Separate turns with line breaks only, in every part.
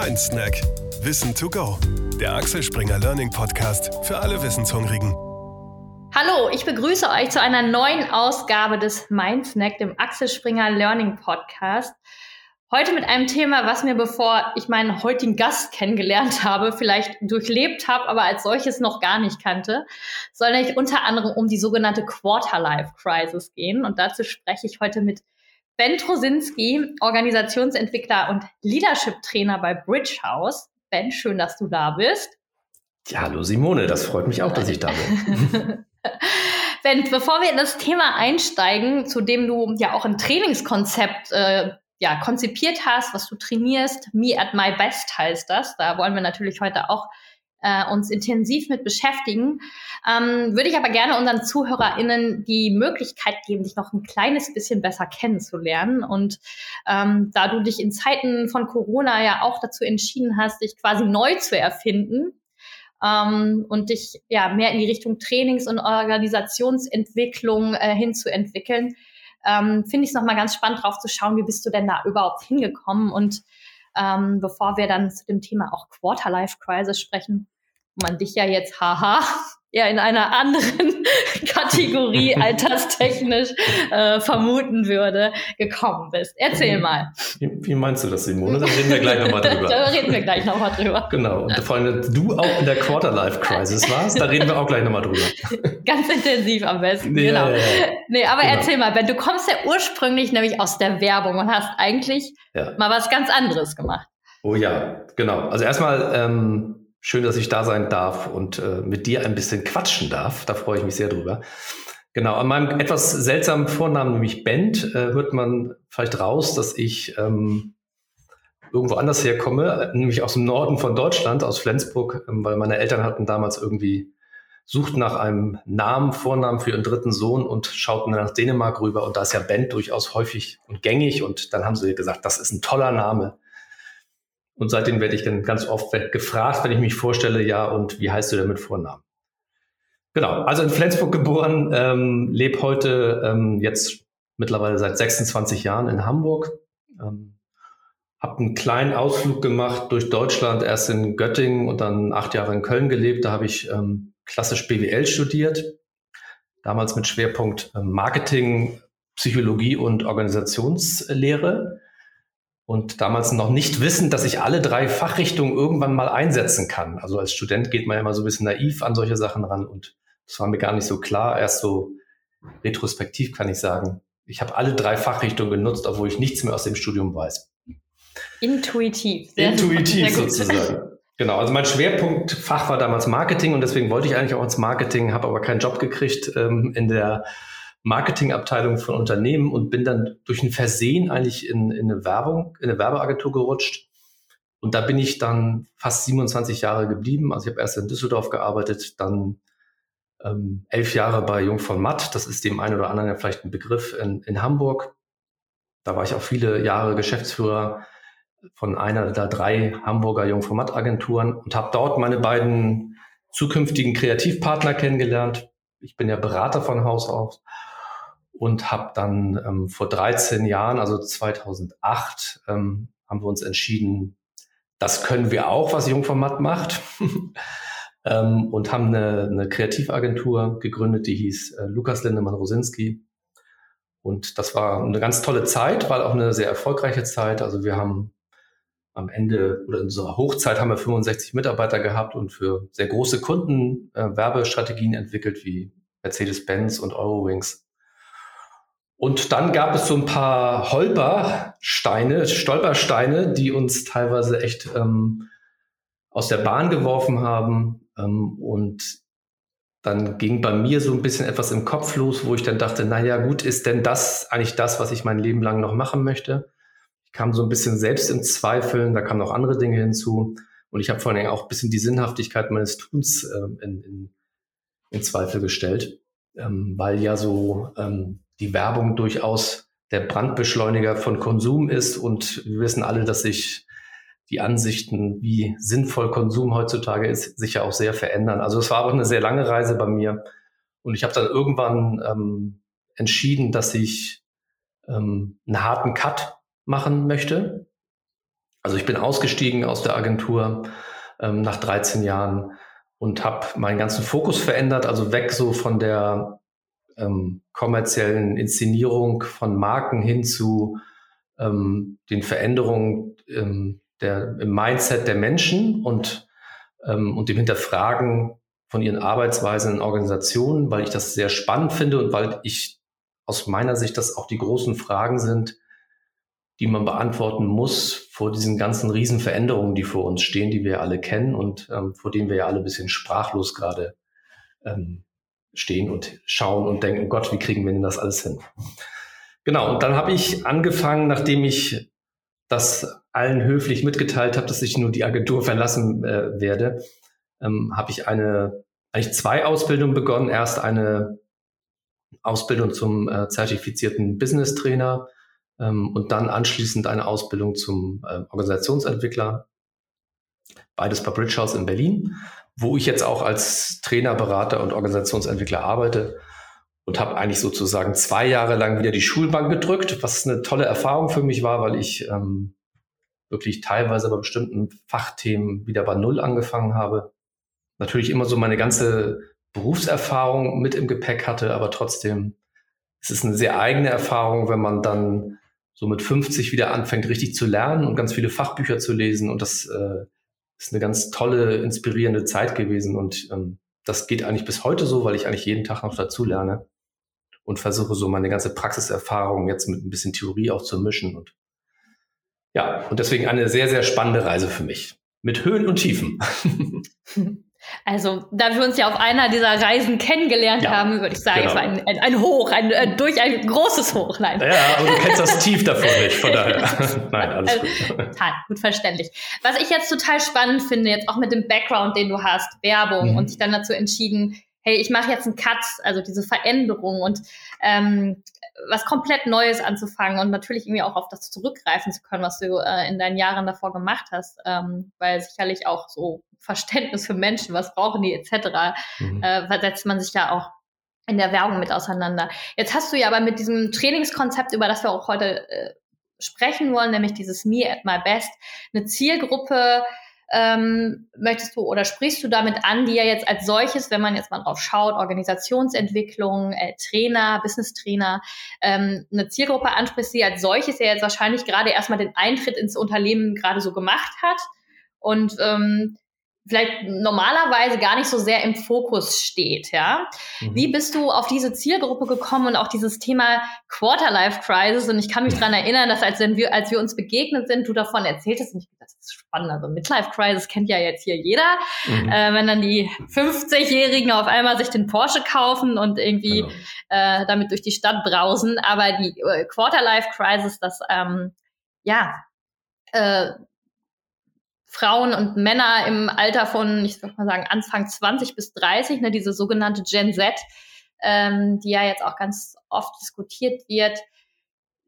Mein Snack. Wissen to go. Der Axel Springer Learning Podcast für alle Wissenshungrigen.
Hallo, ich begrüße euch zu einer neuen Ausgabe des Mind Snack, dem Axel Springer Learning Podcast. Heute mit einem Thema, was mir bevor ich meinen heutigen Gast kennengelernt habe, vielleicht durchlebt habe, aber als solches noch gar nicht kannte, soll nämlich unter anderem um die sogenannte Quarter-Life Crisis gehen. Und dazu spreche ich heute mit Ben Trosinski, Organisationsentwickler und Leadership-Trainer bei Bridge House. Ben, schön, dass du da bist.
Ja, hallo Simone, das freut mich auch, dass ich da bin.
ben, bevor wir in das Thema einsteigen, zu dem du ja auch ein Trainingskonzept äh, ja, konzipiert hast, was du trainierst, Me at My Best heißt das. Da wollen wir natürlich heute auch äh, uns intensiv mit beschäftigen, ähm, würde ich aber gerne unseren ZuhörerInnen die Möglichkeit geben, dich noch ein kleines bisschen besser kennenzulernen. Und ähm, da du dich in Zeiten von Corona ja auch dazu entschieden hast, dich quasi neu zu erfinden, ähm, und dich ja mehr in die Richtung Trainings- und Organisationsentwicklung äh, hinzuentwickeln, ähm, finde ich es nochmal ganz spannend drauf zu schauen, wie bist du denn da überhaupt hingekommen und ähm, bevor wir dann zu dem Thema auch Quarter-Life-Crisis sprechen, wo man dich ja jetzt, haha, ja in einer anderen Kategorie alterstechnisch äh, vermuten würde, gekommen bist. Erzähl mal.
Wie, wie meinst du das, Simone? Da reden wir gleich nochmal drüber.
da reden wir gleich nochmal drüber.
Genau. Und vor allem, du auch in der Quarter-Life-Crisis warst, da reden wir auch gleich nochmal drüber.
Ganz intensiv am besten, nee, genau. Ja, ja. Nee, aber genau. erzähl mal, Ben, du kommst ja ursprünglich nämlich aus der Werbung und hast eigentlich ja. mal was ganz anderes gemacht.
Oh ja, genau. Also erstmal ähm, Schön, dass ich da sein darf und äh, mit dir ein bisschen quatschen darf. Da freue ich mich sehr drüber. Genau, an meinem etwas seltsamen Vornamen, nämlich Bent, äh, hört man vielleicht raus, dass ich ähm, irgendwo anders herkomme, nämlich aus dem Norden von Deutschland, aus Flensburg, ähm, weil meine Eltern hatten damals irgendwie suchten nach einem Namen, Vornamen für ihren dritten Sohn und schauten nach Dänemark rüber. Und da ist ja Bent durchaus häufig und gängig. Und dann haben sie gesagt, das ist ein toller Name. Und seitdem werde ich dann ganz oft gefragt, wenn ich mich vorstelle, ja, und wie heißt du denn mit Vornamen? Genau, also in Flensburg geboren, ähm, lebe heute ähm, jetzt mittlerweile seit 26 Jahren in Hamburg. Ähm, habe einen kleinen Ausflug gemacht durch Deutschland, erst in Göttingen und dann acht Jahre in Köln gelebt. Da habe ich ähm, klassisch BWL studiert, damals mit Schwerpunkt ähm, Marketing, Psychologie und Organisationslehre und damals noch nicht wissen, dass ich alle drei Fachrichtungen irgendwann mal einsetzen kann. Also als Student geht man ja immer so ein bisschen naiv an solche Sachen ran und das war mir gar nicht so klar. Erst so retrospektiv kann ich sagen, ich habe alle drei Fachrichtungen genutzt, obwohl ich nichts mehr aus dem Studium weiß.
Intuitiv.
Sehr Intuitiv sozusagen. Genau, also mein Schwerpunktfach war damals Marketing und deswegen wollte ich eigentlich auch ins Marketing, habe aber keinen Job gekriegt ähm, in der Marketingabteilung von Unternehmen und bin dann durch ein Versehen eigentlich in, in eine Werbung, in eine Werbeagentur gerutscht. Und da bin ich dann fast 27 Jahre geblieben. Also ich habe erst in Düsseldorf gearbeitet, dann ähm, elf Jahre bei Jung von Matt. Das ist dem einen oder anderen ja vielleicht ein Begriff in, in Hamburg. Da war ich auch viele Jahre Geschäftsführer von einer der drei Hamburger Jung von Matt Agenturen und habe dort meine beiden zukünftigen Kreativpartner kennengelernt. Ich bin ja Berater von Haus aus und habe dann ähm, vor 13 Jahren, also 2008, ähm, haben wir uns entschieden, das können wir auch, was Jungformat macht. ähm, und haben eine, eine Kreativagentur gegründet, die hieß äh, Lukas Lindemann-Rosinski. Und das war eine ganz tolle Zeit, war auch eine sehr erfolgreiche Zeit. Also wir haben am Ende oder in unserer Hochzeit haben wir 65 Mitarbeiter gehabt und für sehr große Kunden äh, Werbestrategien entwickelt wie Mercedes-Benz und Eurowings. Und dann gab es so ein paar Holpersteine, Stolpersteine, die uns teilweise echt ähm, aus der Bahn geworfen haben. Ähm, und dann ging bei mir so ein bisschen etwas im Kopf los, wo ich dann dachte, na ja, gut, ist denn das eigentlich das, was ich mein Leben lang noch machen möchte? Ich kam so ein bisschen selbst in Zweifeln, da kamen noch andere Dinge hinzu. Und ich habe vor allem auch ein bisschen die Sinnhaftigkeit meines Tuns ähm, in, in, in Zweifel gestellt, ähm, weil ja so ähm, die Werbung durchaus der Brandbeschleuniger von Konsum ist. Und wir wissen alle, dass sich die Ansichten, wie sinnvoll Konsum heutzutage ist, sich ja auch sehr verändern. Also es war auch eine sehr lange Reise bei mir. Und ich habe dann irgendwann ähm, entschieden, dass ich ähm, einen harten Cut machen möchte. Also ich bin ausgestiegen aus der Agentur ähm, nach 13 Jahren und habe meinen ganzen Fokus verändert, also weg so von der ähm, kommerziellen Inszenierung von Marken hin zu ähm, den Veränderungen ähm, der, im Mindset der Menschen und, ähm, und dem Hinterfragen von ihren Arbeitsweisen in Organisationen, weil ich das sehr spannend finde und weil ich aus meiner Sicht das auch die großen Fragen sind, die man beantworten muss vor diesen ganzen Riesenveränderungen, die vor uns stehen, die wir alle kennen und ähm, vor denen wir ja alle ein bisschen sprachlos gerade ähm, stehen und schauen und denken, Gott, wie kriegen wir denn das alles hin? Genau, und dann habe ich angefangen, nachdem ich das allen höflich mitgeteilt habe, dass ich nur die Agentur verlassen äh, werde, ähm, habe ich eine, eigentlich zwei Ausbildungen begonnen. Erst eine Ausbildung zum äh, zertifizierten Business Trainer ähm, und dann anschließend eine Ausbildung zum äh, Organisationsentwickler. Beides bei Bridge House in Berlin, wo ich jetzt auch als Trainer, Berater und Organisationsentwickler arbeite und habe eigentlich sozusagen zwei Jahre lang wieder die Schulbank gedrückt, was eine tolle Erfahrung für mich war, weil ich ähm, wirklich teilweise bei bestimmten Fachthemen wieder bei Null angefangen habe. Natürlich immer so meine ganze Berufserfahrung mit im Gepäck hatte, aber trotzdem, es ist eine sehr eigene Erfahrung, wenn man dann so mit 50 wieder anfängt, richtig zu lernen und ganz viele Fachbücher zu lesen. Und das äh, ist eine ganz tolle, inspirierende Zeit gewesen. Und ähm, das geht eigentlich bis heute so, weil ich eigentlich jeden Tag noch dazu lerne und versuche so meine ganze Praxiserfahrung jetzt mit ein bisschen Theorie auch zu mischen. Und ja, und deswegen eine sehr, sehr spannende Reise für mich. Mit Höhen und Tiefen.
Also, da wir uns ja auf einer dieser Reisen kennengelernt ja, haben, würde ich sagen, genau. es war ein, ein, ein Hoch, ein, ein, durch ein großes Hoch.
Nein. Ja, aber du kennst das Tief davon nicht, von daher. Nein, alles
also, gut. Total, gut verständlich. Was ich jetzt total spannend finde, jetzt auch mit dem Background, den du hast, Werbung, mhm. und dich dann dazu entschieden, hey, ich mache jetzt einen Cut, also diese Veränderung und ähm, was komplett Neues anzufangen und natürlich irgendwie auch auf das zurückgreifen zu können, was du äh, in deinen Jahren davor gemacht hast, ähm, weil sicherlich auch so Verständnis für Menschen, was brauchen die etc., mhm. äh, setzt man sich ja auch in der Werbung mit auseinander. Jetzt hast du ja aber mit diesem Trainingskonzept, über das wir auch heute äh, sprechen wollen, nämlich dieses Me at My Best, eine Zielgruppe ähm, möchtest du oder sprichst du damit an, die ja jetzt als solches, wenn man jetzt mal drauf schaut, Organisationsentwicklung, äh, Trainer, Business Trainer, ähm, eine Zielgruppe ansprichst, die als solches ja jetzt wahrscheinlich gerade erstmal den Eintritt ins Unternehmen gerade so gemacht hat? Und ähm, vielleicht normalerweise gar nicht so sehr im Fokus steht, ja. Mhm. Wie bist du auf diese Zielgruppe gekommen und auch dieses Thema Quarterlife Crisis? Und ich kann mich daran erinnern, dass als wir, als wir uns begegnet sind, du davon erzähltest, und ich das ist spannend, also Midlife Crisis kennt ja jetzt hier jeder, mhm. äh, wenn dann die 50-Jährigen auf einmal sich den Porsche kaufen und irgendwie genau. äh, damit durch die Stadt brausen, aber die äh, Quarterlife Crisis, das ähm, ja, äh, Frauen und Männer im Alter von, ich würde mal sagen, Anfang 20 bis 30, ne, diese sogenannte Gen Z, ähm, die ja jetzt auch ganz oft diskutiert wird,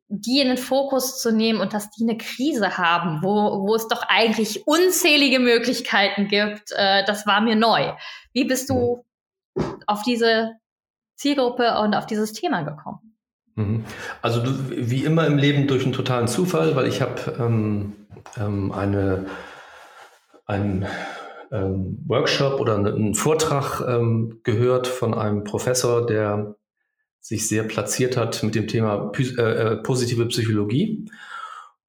die in den Fokus zu nehmen und dass die eine Krise haben, wo, wo es doch eigentlich unzählige Möglichkeiten gibt, äh, das war mir neu. Wie bist du auf diese Zielgruppe und auf dieses Thema gekommen?
Mhm. Also wie immer im Leben durch einen totalen Zufall, weil ich habe ähm, ähm, eine einen ähm, Workshop oder einen Vortrag ähm, gehört von einem Professor, der sich sehr platziert hat mit dem Thema äh, äh, positive Psychologie.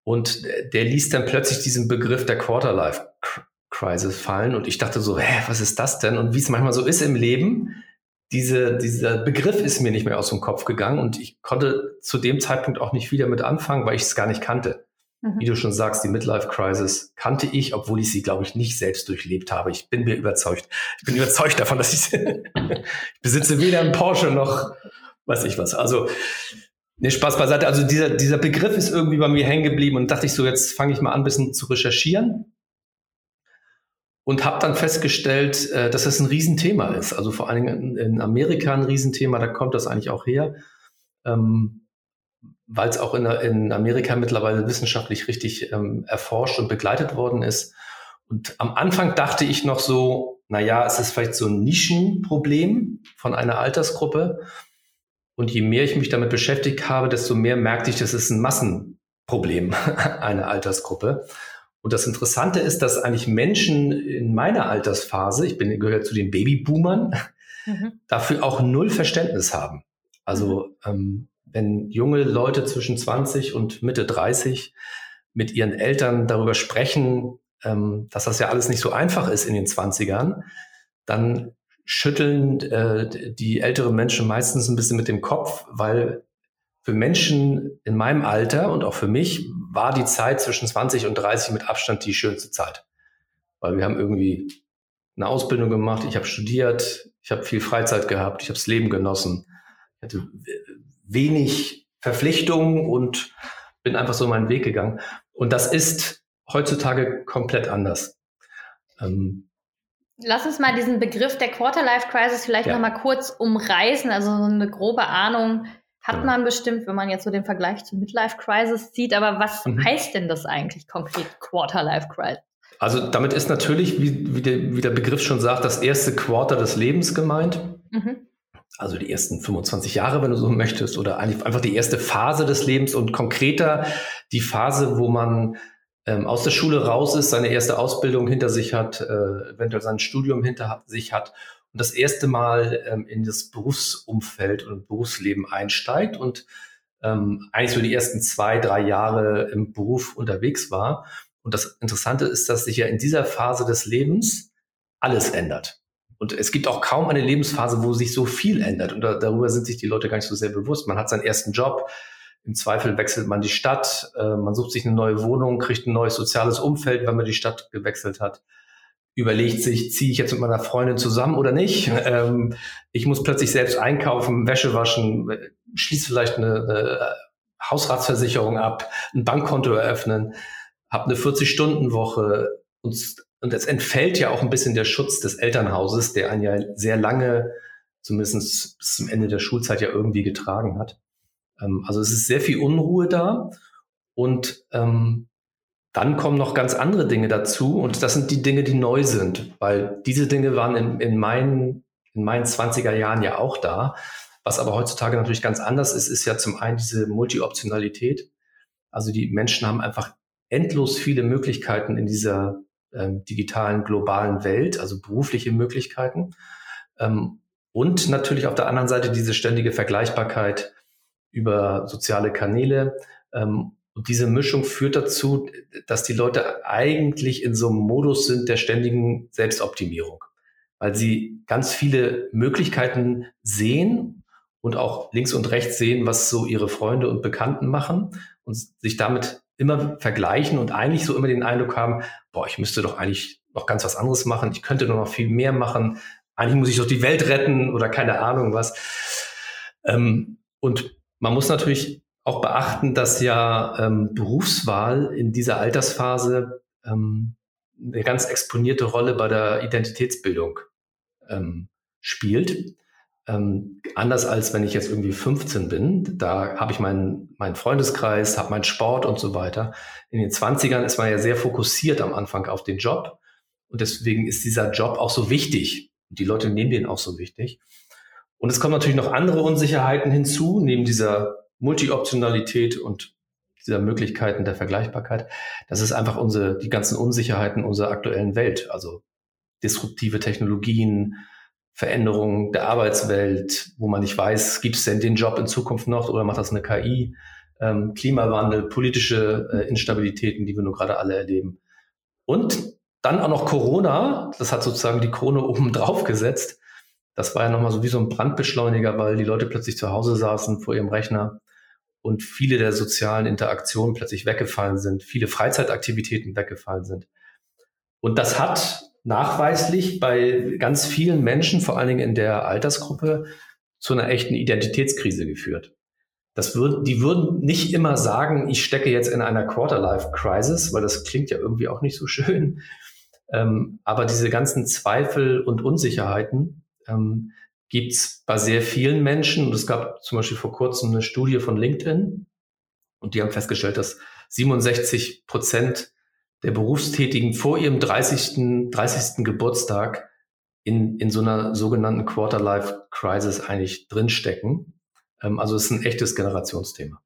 Und der ließ dann plötzlich diesen Begriff der Quarterlife Crisis fallen. Und ich dachte so, hä, was ist das denn? Und wie es manchmal so ist im Leben, diese, dieser Begriff ist mir nicht mehr aus dem Kopf gegangen und ich konnte zu dem Zeitpunkt auch nicht wieder mit anfangen, weil ich es gar nicht kannte. Mhm. Wie du schon sagst, die Midlife Crisis kannte ich, obwohl ich sie, glaube ich, nicht selbst durchlebt habe. Ich bin mir überzeugt. Ich bin überzeugt davon, dass ich, ich besitze weder einen Porsche noch weiß ich was. Also, ne, Spaß beiseite. Also dieser, dieser Begriff ist irgendwie bei mir hängen geblieben und dachte ich so, jetzt fange ich mal an, ein bisschen zu recherchieren und habe dann festgestellt, äh, dass das ein Riesenthema ist. Also vor allen Dingen in Amerika ein Riesenthema, da kommt das eigentlich auch her. Ähm, weil es auch in, in, Amerika mittlerweile wissenschaftlich richtig ähm, erforscht und begleitet worden ist. Und am Anfang dachte ich noch so, na ja, es ist vielleicht so ein Nischenproblem von einer Altersgruppe. Und je mehr ich mich damit beschäftigt habe, desto mehr merkte ich, das ist ein Massenproblem einer Altersgruppe. Und das Interessante ist, dass eigentlich Menschen in meiner Altersphase, ich bin gehört zu den Babyboomern, mhm. dafür auch null Verständnis haben. Also ähm, wenn junge Leute zwischen 20 und Mitte 30 mit ihren Eltern darüber sprechen, ähm, dass das ja alles nicht so einfach ist in den 20ern, dann schütteln äh, die älteren Menschen meistens ein bisschen mit dem Kopf, weil für Menschen in meinem Alter und auch für mich war die Zeit zwischen 20 und 30 mit Abstand die schönste Zeit. Weil wir haben irgendwie eine Ausbildung gemacht, ich habe studiert, ich habe viel Freizeit gehabt, ich habe das Leben genossen, ich hatte wenig Verpflichtungen und bin einfach so meinen Weg gegangen. Und das ist heutzutage komplett anders.
Ähm, Lass uns mal diesen Begriff der Quarter-Life-Crisis vielleicht ja. noch mal kurz umreißen, also so eine grobe Ahnung, hat ja. man bestimmt, wenn man jetzt so den Vergleich zur Midlife Crisis sieht. Aber was mhm. heißt denn das eigentlich konkret, Quarter Life Crisis?
Also damit ist natürlich, wie, wie, der, wie, der, Begriff schon sagt, das erste Quarter des Lebens gemeint. Mhm. Also die ersten 25 Jahre, wenn du so möchtest, oder einfach die erste Phase des Lebens und konkreter die Phase, wo man ähm, aus der Schule raus ist, seine erste Ausbildung hinter sich hat, äh, eventuell sein Studium hinter sich hat und das erste Mal ähm, in das Berufsumfeld und Berufsleben einsteigt und ähm, eigentlich so die ersten zwei, drei Jahre im Beruf unterwegs war. Und das Interessante ist, dass sich ja in dieser Phase des Lebens alles ändert. Und es gibt auch kaum eine Lebensphase, wo sich so viel ändert. Und da, darüber sind sich die Leute gar nicht so sehr bewusst. Man hat seinen ersten Job. Im Zweifel wechselt man die Stadt. Äh, man sucht sich eine neue Wohnung, kriegt ein neues soziales Umfeld, wenn man die Stadt gewechselt hat überlegt sich, ziehe ich jetzt mit meiner Freundin zusammen oder nicht? Ähm, ich muss plötzlich selbst einkaufen, Wäsche waschen, schließe vielleicht eine, eine Hausratsversicherung ab, ein Bankkonto eröffnen, habe eine 40-Stunden-Woche und, und es entfällt ja auch ein bisschen der Schutz des Elternhauses, der einen ja sehr lange, zumindest bis zum Ende der Schulzeit ja irgendwie getragen hat. Ähm, also es ist sehr viel Unruhe da und ähm, dann kommen noch ganz andere Dinge dazu und das sind die Dinge, die neu sind, weil diese Dinge waren in, in, meinen, in meinen 20er Jahren ja auch da. Was aber heutzutage natürlich ganz anders ist, ist ja zum einen diese Multi-Optionalität. Also die Menschen haben einfach endlos viele Möglichkeiten in dieser ähm, digitalen, globalen Welt, also berufliche Möglichkeiten. Ähm, und natürlich auf der anderen Seite diese ständige Vergleichbarkeit über soziale Kanäle ähm, und diese Mischung führt dazu, dass die Leute eigentlich in so einem Modus sind der ständigen Selbstoptimierung, weil sie ganz viele Möglichkeiten sehen und auch links und rechts sehen, was so ihre Freunde und Bekannten machen und sich damit immer vergleichen und eigentlich so immer den Eindruck haben, boah, ich müsste doch eigentlich noch ganz was anderes machen, ich könnte noch viel mehr machen, eigentlich muss ich doch die Welt retten oder keine Ahnung was. Ähm, und man muss natürlich auch beachten, dass ja ähm, Berufswahl in dieser Altersphase ähm, eine ganz exponierte Rolle bei der Identitätsbildung ähm, spielt. Ähm, anders als wenn ich jetzt irgendwie 15 bin, da habe ich meinen, meinen Freundeskreis, habe meinen Sport und so weiter. In den 20ern ist man ja sehr fokussiert am Anfang auf den Job und deswegen ist dieser Job auch so wichtig. Und die Leute nehmen den auch so wichtig. Und es kommen natürlich noch andere Unsicherheiten hinzu, neben dieser Multi-Optionalität und dieser Möglichkeiten der Vergleichbarkeit, das ist einfach unsere, die ganzen Unsicherheiten unserer aktuellen Welt, also disruptive Technologien, Veränderungen der Arbeitswelt, wo man nicht weiß, gibt es denn den Job in Zukunft noch oder macht das eine KI, ähm, Klimawandel, politische äh, Instabilitäten, die wir nur gerade alle erleben. Und dann auch noch Corona, das hat sozusagen die Krone oben drauf gesetzt. Das war ja nochmal so wie so ein Brandbeschleuniger, weil die Leute plötzlich zu Hause saßen vor ihrem Rechner und viele der sozialen Interaktionen plötzlich weggefallen sind, viele Freizeitaktivitäten weggefallen sind. Und das hat nachweislich bei ganz vielen Menschen, vor allen Dingen in der Altersgruppe, zu einer echten Identitätskrise geführt. Das würd, die würden nicht immer sagen, ich stecke jetzt in einer Quarter-Life-Crisis, weil das klingt ja irgendwie auch nicht so schön. Ähm, aber diese ganzen Zweifel und Unsicherheiten, ähm, gibt es bei sehr vielen Menschen. Und es gab zum Beispiel vor kurzem eine Studie von LinkedIn und die haben festgestellt, dass 67 Prozent der Berufstätigen vor ihrem 30. 30. Geburtstag in, in so einer sogenannten Quarter-Life-Crisis eigentlich drinstecken. Ähm, also es ist ein echtes Generationsthema.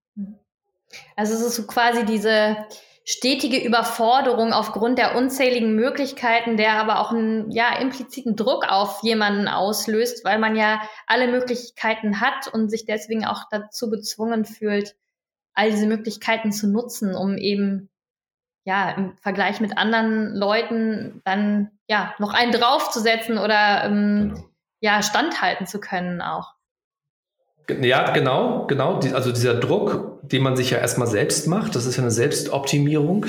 Also es ist so quasi diese, stetige Überforderung aufgrund der unzähligen Möglichkeiten, der aber auch einen ja, impliziten Druck auf jemanden auslöst, weil man ja alle Möglichkeiten hat und sich deswegen auch dazu gezwungen fühlt, all diese Möglichkeiten zu nutzen, um eben ja im Vergleich mit anderen Leuten dann ja noch einen draufzusetzen oder ähm, genau. ja standhalten zu können auch.
Ja, genau, genau. Also dieser Druck, den man sich ja erstmal selbst macht, das ist ja eine Selbstoptimierung,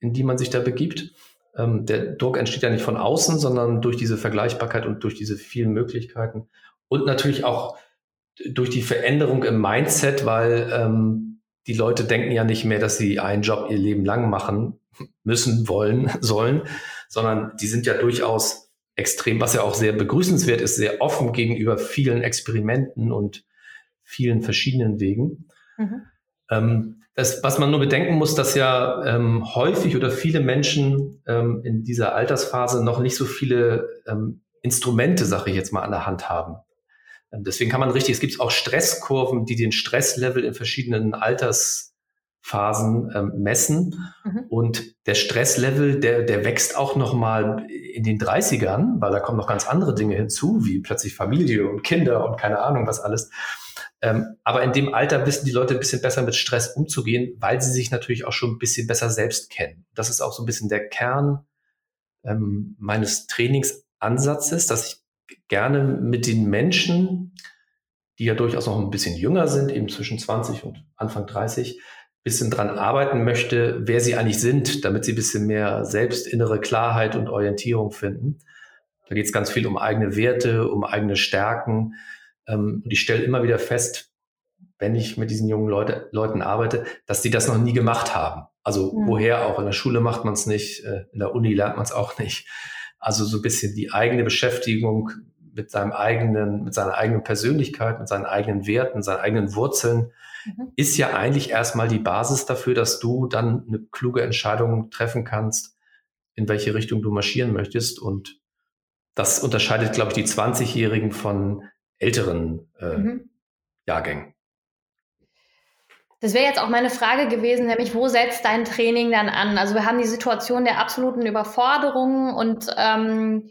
in die man sich da begibt. Ähm, der Druck entsteht ja nicht von außen, sondern durch diese Vergleichbarkeit und durch diese vielen Möglichkeiten. Und natürlich auch durch die Veränderung im Mindset, weil ähm, die Leute denken ja nicht mehr, dass sie einen Job ihr Leben lang machen müssen, wollen, sollen, sondern die sind ja durchaus extrem, was ja auch sehr begrüßenswert ist, sehr offen gegenüber vielen Experimenten und vielen verschiedenen Wegen. Mhm. Ähm, das, was man nur bedenken muss, dass ja ähm, häufig oder viele Menschen ähm, in dieser Altersphase noch nicht so viele ähm, Instrumente, sage ich jetzt mal, an der Hand haben. Ähm, deswegen kann man richtig, es gibt auch Stresskurven, die den Stresslevel in verschiedenen Alters Phasen ähm, messen. Mhm. Und der Stresslevel, der, der wächst auch nochmal in den 30ern, weil da kommen noch ganz andere Dinge hinzu, wie plötzlich Familie und Kinder und keine Ahnung was alles. Ähm, aber in dem Alter wissen die Leute ein bisschen besser mit Stress umzugehen, weil sie sich natürlich auch schon ein bisschen besser selbst kennen. Das ist auch so ein bisschen der Kern ähm, meines Trainingsansatzes, dass ich gerne mit den Menschen, die ja durchaus noch ein bisschen jünger sind, eben zwischen 20 und Anfang 30, bisschen dran arbeiten möchte, wer sie eigentlich sind, damit sie ein bisschen mehr selbst innere Klarheit und Orientierung finden. Da geht es ganz viel um eigene Werte, um eigene Stärken. Ähm, und ich stelle immer wieder fest, wenn ich mit diesen jungen Leute, Leuten arbeite, dass die das noch nie gemacht haben. Also mhm. woher auch? In der Schule macht man es nicht, äh, in der Uni lernt man es auch nicht. Also so ein bisschen die eigene Beschäftigung mit seinem eigenen, mit seiner eigenen Persönlichkeit, mit seinen eigenen Werten, seinen eigenen Wurzeln mhm. ist ja eigentlich erstmal die Basis dafür, dass du dann eine kluge Entscheidung treffen kannst, in welche Richtung du marschieren möchtest. Und das unterscheidet, glaube ich, die 20-Jährigen von älteren äh, mhm. Jahrgängen.
Das wäre jetzt auch meine Frage gewesen, nämlich wo setzt dein Training dann an? Also wir haben die Situation der absoluten Überforderung und ähm,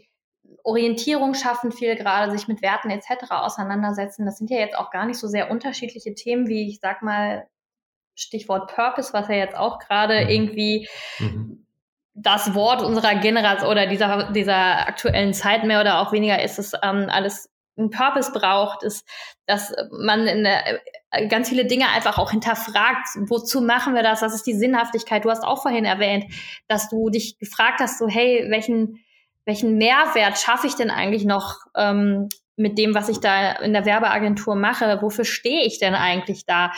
Orientierung schaffen, viel gerade sich mit Werten etc. auseinandersetzen. Das sind ja jetzt auch gar nicht so sehr unterschiedliche Themen wie, ich sag mal, Stichwort Purpose, was ja jetzt auch gerade mhm. irgendwie mhm. das Wort unserer Generation oder dieser, dieser aktuellen Zeit mehr oder auch weniger ist, es ähm, alles ein Purpose braucht, ist, dass man der, äh, ganz viele Dinge einfach auch hinterfragt. Wozu machen wir das? Was ist die Sinnhaftigkeit? Du hast auch vorhin erwähnt, dass du dich gefragt hast, so, hey, welchen, welchen Mehrwert schaffe ich denn eigentlich noch ähm, mit dem, was ich da in der Werbeagentur mache? Wofür stehe ich denn eigentlich da?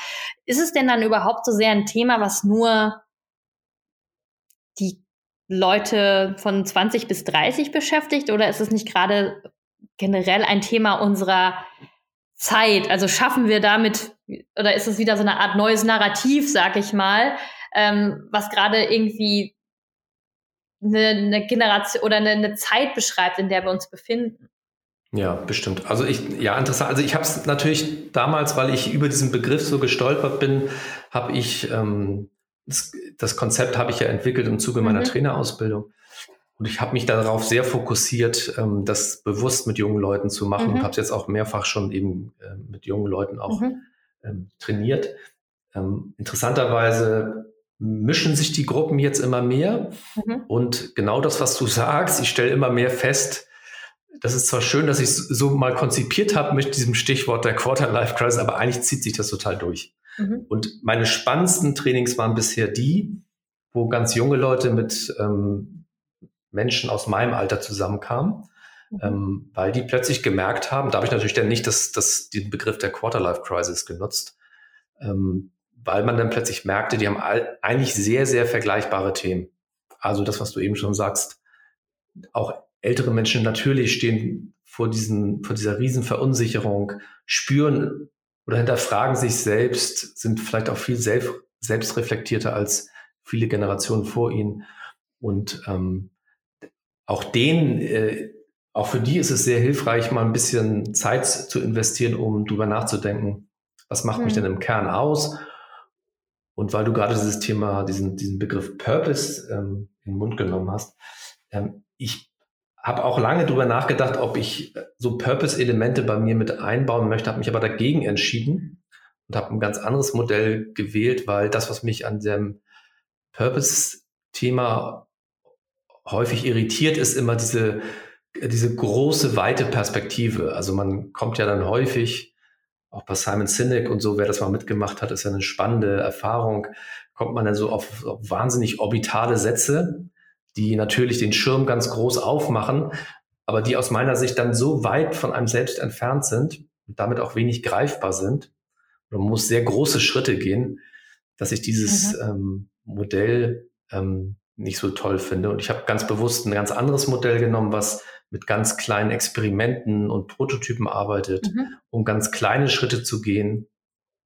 Ist es denn dann überhaupt so sehr ein Thema, was nur die Leute von 20 bis 30 beschäftigt oder ist es nicht gerade generell ein Thema unserer Zeit? Also schaffen wir damit oder ist es wieder so eine Art neues Narrativ, sag ich mal, ähm, was gerade irgendwie eine, eine Generation oder eine, eine Zeit beschreibt, in der wir uns befinden.
Ja, bestimmt. Also ich, ja, interessant. Also ich habe es natürlich damals, weil ich über diesen Begriff so gestolpert bin, habe ich ähm, das, das, Konzept habe ich ja entwickelt im Zuge meiner mhm. Trainerausbildung. Und ich habe mich darauf sehr fokussiert, ähm, das bewusst mit jungen Leuten zu machen mhm. und habe es jetzt auch mehrfach schon eben äh, mit jungen Leuten auch mhm. ähm, trainiert. Ähm, interessanterweise mischen sich die Gruppen jetzt immer mehr. Mhm. Und genau das, was du sagst, ich stelle immer mehr fest, das ist zwar schön, dass ich so mal konzipiert habe mit diesem Stichwort der Quarter-Life-Crisis, aber eigentlich zieht sich das total durch. Mhm. Und meine spannendsten Trainings waren bisher die, wo ganz junge Leute mit ähm, Menschen aus meinem Alter zusammenkamen, mhm. ähm, weil die plötzlich gemerkt haben, da habe ich natürlich dann nicht das, das, den Begriff der Quarter-Life-Crisis genutzt, ähm, weil man dann plötzlich merkte, die haben all, eigentlich sehr, sehr vergleichbare Themen. Also das, was du eben schon sagst, auch ältere Menschen natürlich stehen vor, diesen, vor dieser Riesenverunsicherung, spüren oder hinterfragen sich selbst, sind vielleicht auch viel selbst, selbstreflektierter als viele Generationen vor ihnen. Und ähm, auch denen, äh, auch für die ist es sehr hilfreich, mal ein bisschen Zeit zu investieren, um drüber nachzudenken, was macht mhm. mich denn im Kern aus Und weil du gerade dieses Thema, diesen, diesen Begriff Purpose ähm, in den Mund genommen hast, ähm, ich habe auch lange drüber nachgedacht, ob ich so Purpose-Elemente bei mir mit einbauen möchte, habe mich aber dagegen entschieden und habe ein ganz anderes Modell gewählt, weil das, was mich an dem Purpose-Thema häufig irritiert, ist immer diese, diese große, weite Perspektive. Also man kommt ja dann häufig, auch bei Simon Sinek und so, wer das mal mitgemacht hat, ist ja eine spannende Erfahrung, kommt man dann so auf, auf wahnsinnig orbitale Sätze, die natürlich den Schirm ganz groß aufmachen, aber die aus meiner Sicht dann so weit von einem selbst entfernt sind und damit auch wenig greifbar sind. Man muss sehr große Schritte gehen, dass ich dieses mhm. ähm, Modell ähm, nicht so toll finde. Und ich habe ganz bewusst ein ganz anderes Modell genommen, was mit ganz kleinen Experimenten und Prototypen arbeitet, mhm. um ganz kleine Schritte zu gehen,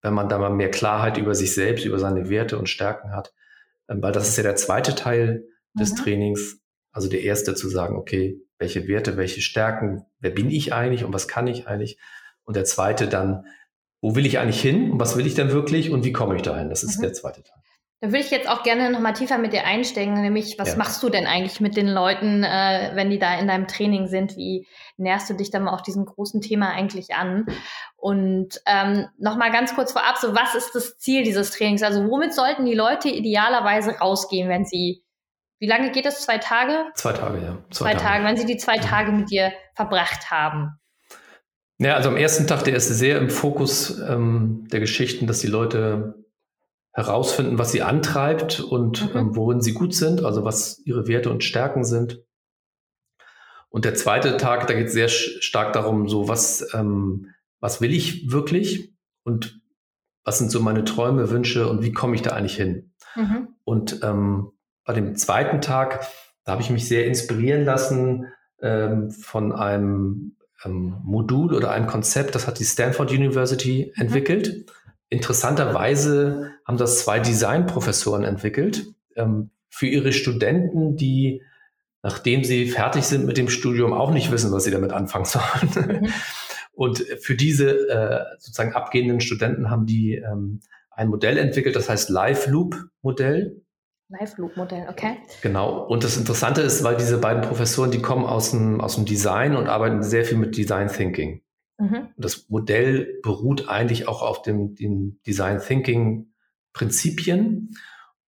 wenn man da mal mehr Klarheit über sich selbst, über seine Werte und Stärken hat. Ähm, weil das ist ja der zweite Teil des mhm. Trainings. Also der erste zu sagen, okay, welche Werte, welche Stärken, wer bin ich eigentlich und was kann ich eigentlich? Und der zweite dann, wo will ich eigentlich hin und was will ich denn wirklich und wie komme ich dahin? Das ist mhm. der zweite Teil.
Da würde ich jetzt auch gerne nochmal tiefer mit dir einsteigen, nämlich was ja. machst du denn eigentlich mit den Leuten, äh, wenn die da in deinem Training sind? Wie näherst du dich dann auch diesem großen Thema eigentlich an? Und ähm, nochmal ganz kurz vorab, so was ist das Ziel dieses Trainings? Also womit sollten die Leute idealerweise rausgehen, wenn sie, wie lange geht das? Zwei Tage?
Zwei Tage, ja.
Zwei, zwei Tage. Tage, wenn sie die zwei Tage mit dir verbracht haben.
Ja, also am ersten Tag, der ist sehr im Fokus ähm, der Geschichten, dass die Leute herausfinden, was sie antreibt und mhm. ähm, worin sie gut sind, also was ihre Werte und Stärken sind. Und der zweite Tag, da geht es sehr stark darum, so was, ähm, was will ich wirklich und was sind so meine Träume, Wünsche und wie komme ich da eigentlich hin? Mhm. Und ähm, bei dem zweiten Tag, da habe ich mich sehr inspirieren lassen ähm, von einem ähm, Modul oder einem Konzept, das hat die Stanford University mhm. Interessanterweise haben das zwei Designprofessoren entwickelt ähm, für ihre Studenten, die nachdem sie fertig sind mit dem Studium auch nicht wissen, was sie damit anfangen sollen. Mhm. Und für diese äh, sozusagen abgehenden Studenten haben die ähm, ein Modell entwickelt, das heißt Live Loop Modell.
Live Loop Modell, okay.
Genau. Und das Interessante ist, weil diese beiden Professoren, die kommen aus dem, aus dem Design und arbeiten sehr viel mit Design Thinking. Mhm. Das Modell beruht eigentlich auch auf dem, dem Design Thinking Prinzipien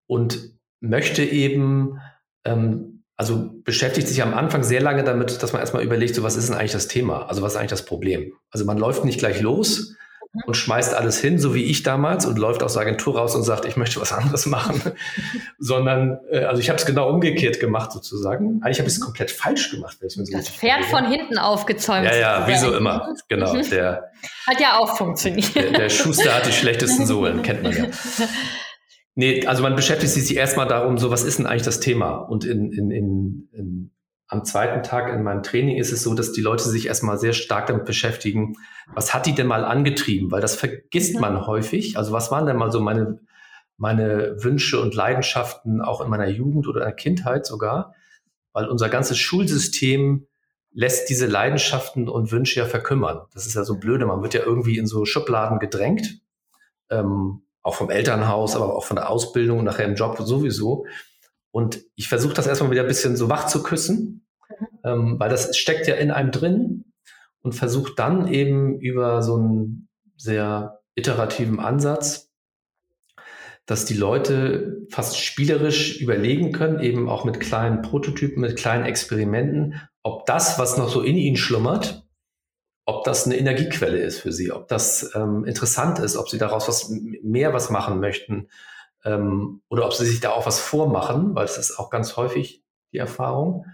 und möchte eben, ähm, also beschäftigt sich am Anfang sehr lange damit, dass man erstmal überlegt, so was ist denn eigentlich das Thema? Also was ist eigentlich das Problem? Also man läuft nicht gleich los, und schmeißt alles hin, so wie ich damals, und läuft aus der Agentur raus und sagt, ich möchte was anderes machen. Sondern, äh, also ich habe es genau umgekehrt gemacht sozusagen. Eigentlich habe ich es komplett falsch gemacht. Wenn ich
mir so das Pferd von hinten aufgezäumt.
Ja, ja, wie so immer. Genau. Mhm. Der,
hat ja auch funktioniert.
Der, der Schuster hat die schlechtesten Sohlen, kennt man ja. Nee, also man beschäftigt sich erstmal darum, so was ist denn eigentlich das Thema? Und in, in, in, in am zweiten Tag in meinem Training ist es so, dass die Leute sich erstmal sehr stark damit beschäftigen, was hat die denn mal angetrieben? Weil das vergisst mhm. man häufig. Also was waren denn mal so meine, meine Wünsche und Leidenschaften auch in meiner Jugend oder in der Kindheit sogar? Weil unser ganzes Schulsystem lässt diese Leidenschaften und Wünsche ja verkümmern. Das ist ja so blöde. Man wird ja irgendwie in so Schubladen gedrängt. Ähm, auch vom Elternhaus, aber auch von der Ausbildung nachher im Job sowieso. Und ich versuche das erstmal wieder ein bisschen so wach zu küssen, mhm. ähm, weil das steckt ja in einem drin und versucht dann eben über so einen sehr iterativen Ansatz, dass die Leute fast spielerisch überlegen können, eben auch mit kleinen Prototypen, mit kleinen Experimenten, ob das, was noch so in ihnen schlummert, ob das eine Energiequelle ist für sie, ob das ähm, interessant ist, ob sie daraus was mehr was machen möchten, ähm, oder ob sie sich da auch was vormachen, weil es ist auch ganz häufig die Erfahrung,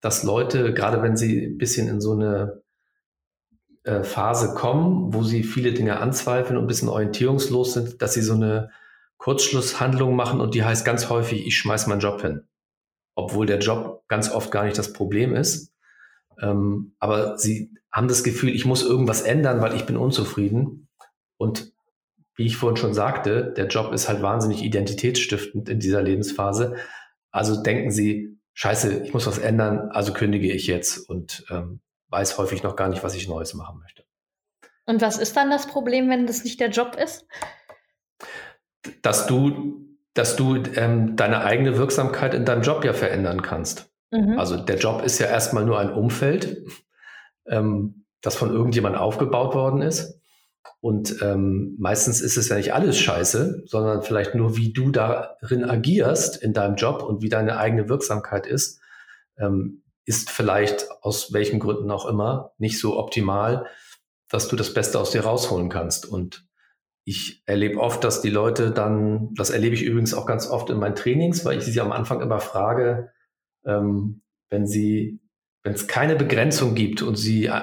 dass Leute, gerade wenn sie ein bisschen in so eine äh, Phase kommen, wo sie viele Dinge anzweifeln und ein bisschen orientierungslos sind, dass sie so eine Kurzschlusshandlung machen und die heißt ganz häufig, ich schmeiß meinen Job hin. Obwohl der Job ganz oft gar nicht das Problem ist. Ähm, aber sie haben das Gefühl, ich muss irgendwas ändern, weil ich bin unzufrieden. Und wie ich vorhin schon sagte, der Job ist halt wahnsinnig identitätsstiftend in dieser Lebensphase. Also denken Sie, scheiße, ich muss was ändern, also kündige ich jetzt und ähm, weiß häufig noch gar nicht, was ich Neues machen möchte.
Und was ist dann das Problem, wenn das nicht der Job ist?
dass du, dass du ähm, deine eigene Wirksamkeit in deinem Job ja verändern kannst. Mhm. Also der Job ist ja erstmal nur ein Umfeld, ähm, das von irgendjemand aufgebaut worden ist. Und ähm, meistens ist es ja nicht alles scheiße, sondern vielleicht nur, wie du darin agierst in deinem Job und wie deine eigene Wirksamkeit ist, ähm, ist vielleicht aus welchen Gründen auch immer nicht so optimal, dass du das Beste aus dir rausholen kannst. Und ich erlebe oft, dass die Leute dann, das erlebe ich übrigens auch ganz oft in meinen Trainings, weil ich sie am Anfang immer frage, ähm, wenn sie, wenn es keine Begrenzung gibt und sie äh,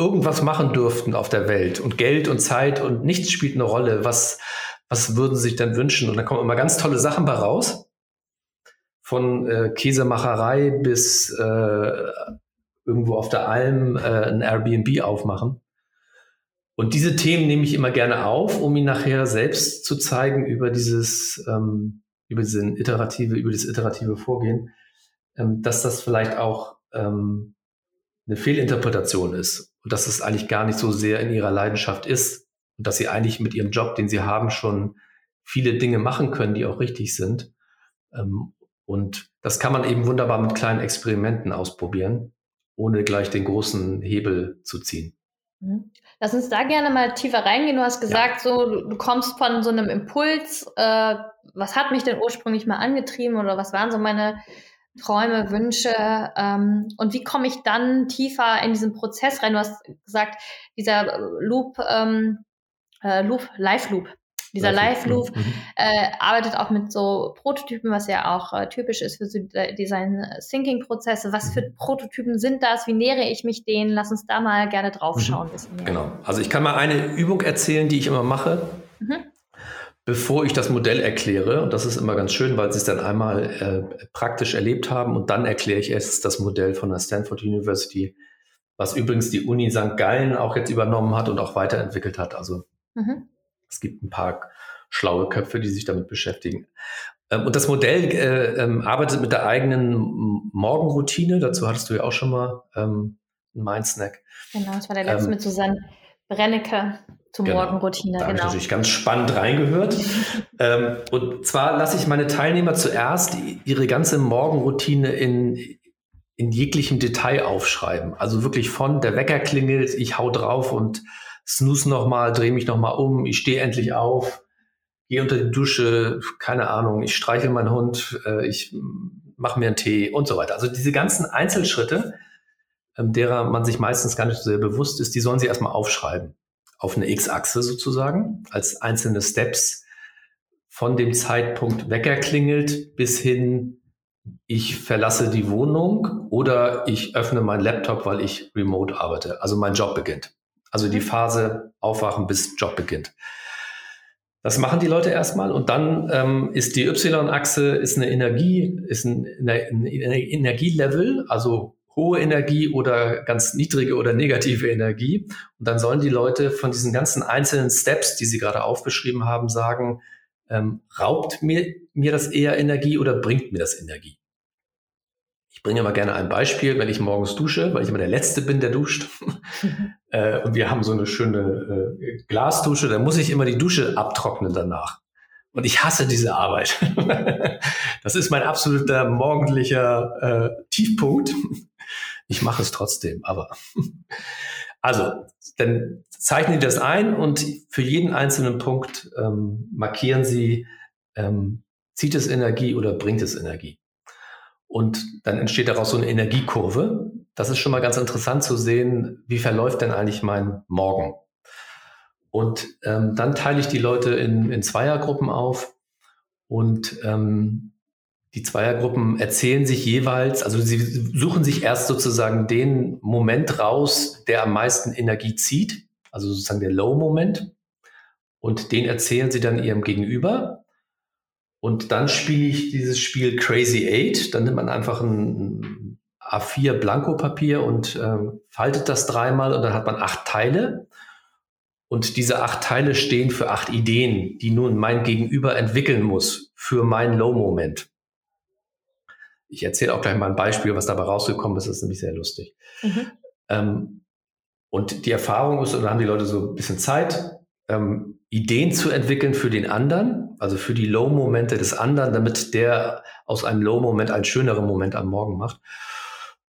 irgendwas machen dürften auf der Welt und Geld und Zeit und nichts spielt eine Rolle, was, was würden sie sich denn wünschen? Und da kommen immer ganz tolle Sachen bei raus. Von äh, Käsemacherei bis äh, irgendwo auf der Alm äh, ein Airbnb aufmachen. Und diese Themen nehme ich immer gerne auf, um ihn nachher selbst zu zeigen über dieses, ähm, über diesen iterative, über das iterative Vorgehen, ähm, dass das vielleicht auch ähm, eine Fehlinterpretation ist und dass es eigentlich gar nicht so sehr in ihrer Leidenschaft ist und dass sie eigentlich mit ihrem Job, den sie haben, schon viele Dinge machen können, die auch richtig sind. Ähm, und das kann man eben wunderbar mit kleinen Experimenten ausprobieren, ohne gleich den großen Hebel zu ziehen.
Mhm. Lass uns da gerne mal tiefer reingehen. Du hast gesagt, ja. so du kommst von so einem Impuls. Äh, was hat mich denn ursprünglich mal angetrieben oder was waren so meine Träume, Wünsche ähm, und wie komme ich dann tiefer in diesen Prozess rein? Du hast gesagt, dieser Loop, ähm, äh, Loop, Live-Loop, dieser Live-Loop mhm. äh, arbeitet auch mit so Prototypen, was ja auch äh, typisch ist für so Design Thinking Prozesse. Was für mhm. Prototypen sind das? Wie nähere ich mich denen? Lass uns da mal gerne draufschauen.
Mhm. Genau. Also ich kann mal eine Übung erzählen, die ich immer mache. Mhm bevor ich das Modell erkläre. Und das ist immer ganz schön, weil sie es dann einmal äh, praktisch erlebt haben und dann erkläre ich erst das Modell von der Stanford University, was übrigens die Uni St. Gallen auch jetzt übernommen hat und auch weiterentwickelt hat. Also mhm. es gibt ein paar schlaue Köpfe, die sich damit beschäftigen. Ähm, und das Modell äh, ähm, arbeitet mit der eigenen Morgenroutine. Dazu hattest du ja auch schon mal ähm, einen Mindsnack.
Genau, das war der letzte ähm, mit Susanne Brennecke zur genau. Morgenroutine.
Da genau. habe ich natürlich ganz spannend reingehört. ähm, und zwar lasse ich meine Teilnehmer zuerst ihre ganze Morgenroutine in, in jeglichem Detail aufschreiben. Also wirklich von der Wecker klingelt, ich hau drauf und snooze nochmal, drehe mich nochmal um, ich stehe endlich auf, gehe unter die Dusche, keine Ahnung, ich streiche meinen Hund, äh, ich mache mir einen Tee und so weiter. Also diese ganzen Einzelschritte, ähm, derer man sich meistens gar nicht so sehr bewusst ist, die sollen sie erstmal aufschreiben auf eine X-Achse sozusagen als einzelne Steps von dem Zeitpunkt Wecker klingelt bis hin, ich verlasse die Wohnung oder ich öffne meinen Laptop, weil ich remote arbeite. Also mein Job beginnt. Also die mhm. Phase aufwachen bis Job beginnt. Das machen die Leute erstmal und dann ähm, ist die Y-Achse ist eine Energie, ist ein, ein, ein Energielevel, also hohe Energie oder ganz niedrige oder negative Energie. Und dann sollen die Leute von diesen ganzen einzelnen Steps, die sie gerade aufbeschrieben haben, sagen, ähm, raubt mir, mir das eher Energie oder bringt mir das Energie? Ich bringe mal gerne ein Beispiel, wenn ich morgens dusche, weil ich immer der Letzte bin, der duscht. äh, und wir haben so eine schöne äh, Glasdusche, da muss ich immer die Dusche abtrocknen danach. Und ich hasse diese Arbeit. das ist mein absoluter morgendlicher äh, Tiefpunkt. Ich mache es trotzdem, aber also, dann zeichnen Sie das ein und für jeden einzelnen Punkt ähm, markieren Sie, ähm, zieht es Energie oder bringt es Energie. Und dann entsteht daraus so eine Energiekurve. Das ist schon mal ganz interessant zu sehen, wie verläuft denn eigentlich mein Morgen. Und ähm, dann teile ich die Leute in, in Zweiergruppen auf und ähm, die Zweiergruppen erzählen sich jeweils, also sie suchen sich erst sozusagen den Moment raus, der am meisten Energie zieht, also sozusagen der Low-Moment. Und den erzählen sie dann ihrem Gegenüber. Und dann spiele ich dieses Spiel Crazy Eight. Dann nimmt man einfach ein A4 Blankopapier und äh, faltet das dreimal und dann hat man acht Teile. Und diese acht Teile stehen für acht Ideen, die nun mein Gegenüber entwickeln muss für meinen Low-Moment. Ich erzähle auch gleich mal ein Beispiel, was dabei rausgekommen ist. Das ist nämlich sehr lustig. Mhm. Ähm, und die Erfahrung ist, und da haben die Leute so ein bisschen Zeit, ähm, Ideen zu entwickeln für den anderen. also für die Low-Momente des anderen, damit der aus einem Low-Moment einen schöneren Moment am Morgen macht.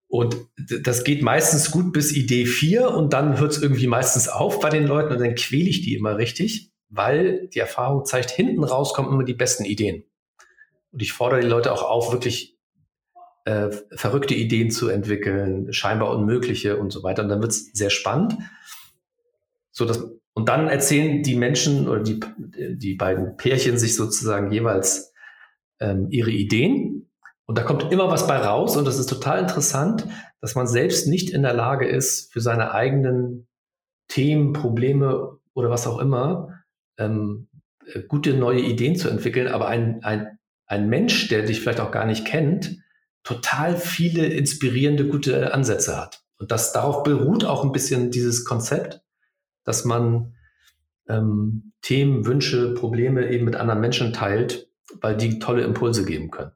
Und das geht meistens gut bis Idee 4 und dann hört es irgendwie meistens auf bei den Leuten und dann quäle ich die immer richtig, weil die Erfahrung zeigt, hinten raus kommen immer die besten Ideen. Und ich fordere die Leute auch auf, wirklich äh, verrückte Ideen zu entwickeln, scheinbar unmögliche und so weiter. Und dann wird es sehr spannend. So dass, und dann erzählen die Menschen oder die, die beiden Pärchen sich sozusagen jeweils ähm, ihre Ideen und da kommt immer was bei raus und das ist total interessant, dass man selbst nicht in der Lage ist, für seine eigenen Themen, Probleme oder was auch immer, ähm, äh, gute neue Ideen zu entwickeln, aber ein, ein, ein Mensch, der dich vielleicht auch gar nicht kennt, total viele inspirierende, gute Ansätze hat. Und das darauf beruht auch ein bisschen dieses Konzept, dass man ähm, Themen, Wünsche, Probleme eben mit anderen Menschen teilt, weil die tolle Impulse geben können.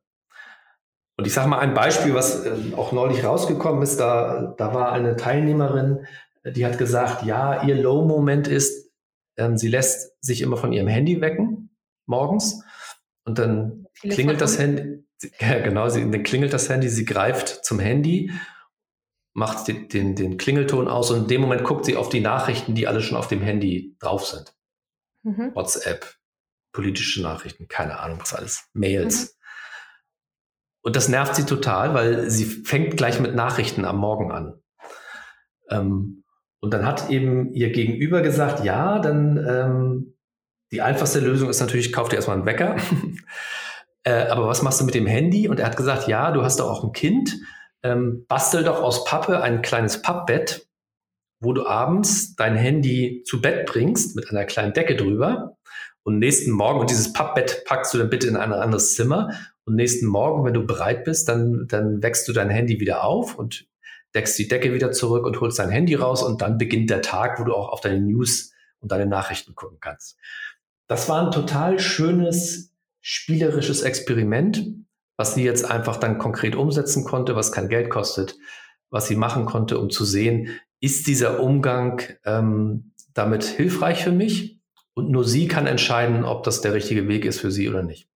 Und ich sage mal ein Beispiel, was äh, auch neulich rausgekommen ist. Da, da war eine Teilnehmerin, die hat gesagt, ja, ihr Low-Moment ist, ähm, sie lässt sich immer von ihrem Handy wecken morgens und dann Viele klingelt das Handy. Ja, genau, sie, dann klingelt das Handy, sie greift zum Handy, macht den, den, den Klingelton aus und in dem Moment guckt sie auf die Nachrichten, die alle schon auf dem Handy drauf sind. Mhm. WhatsApp, politische Nachrichten, keine Ahnung was alles, Mails. Mhm. Und das nervt sie total, weil sie fängt gleich mit Nachrichten am Morgen an. Ähm, und dann hat eben ihr Gegenüber gesagt, ja, dann ähm, die einfachste Lösung ist natürlich, kauf dir erstmal einen Wecker. äh, aber was machst du mit dem Handy? Und er hat gesagt, ja, du hast doch auch ein Kind. Ähm, bastel doch aus Pappe ein kleines Pappbett, wo du abends dein Handy zu Bett bringst mit einer kleinen Decke drüber. Und nächsten Morgen, und dieses Pappbett packst du dann bitte in ein anderes Zimmer und nächsten Morgen, wenn du bereit bist, dann, dann wächst du dein Handy wieder auf und deckst die Decke wieder zurück und holst dein Handy raus und dann beginnt der Tag, wo du auch auf deine News und deine Nachrichten gucken kannst. Das war ein total schönes, spielerisches Experiment, was sie jetzt einfach dann konkret umsetzen konnte, was kein Geld kostet, was sie machen konnte, um zu sehen, ist dieser Umgang ähm, damit hilfreich für mich? Und nur sie kann entscheiden, ob das der richtige Weg ist für sie oder nicht.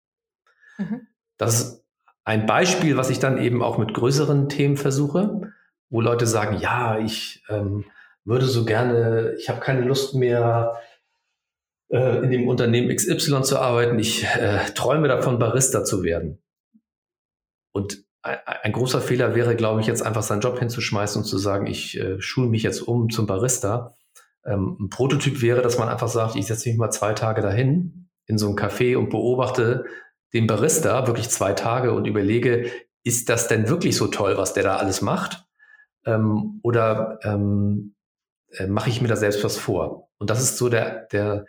Mhm. Das ist ein Beispiel, was ich dann eben auch mit größeren Themen versuche, wo Leute sagen, ja, ich ähm, würde so gerne, ich habe keine Lust mehr, äh, in dem Unternehmen XY zu arbeiten. Ich äh, träume davon, Barista zu werden. Und ein, großer Fehler wäre, glaube ich, jetzt einfach seinen Job hinzuschmeißen und zu sagen, ich äh, schule mich jetzt um zum Barista. Ähm, ein Prototyp wäre, dass man einfach sagt, ich setze mich mal zwei Tage dahin in so ein Café und beobachte, den Barista wirklich zwei Tage und überlege, ist das denn wirklich so toll, was der da alles macht? Ähm, oder ähm, äh, mache ich mir da selbst was vor? Und das ist so der, der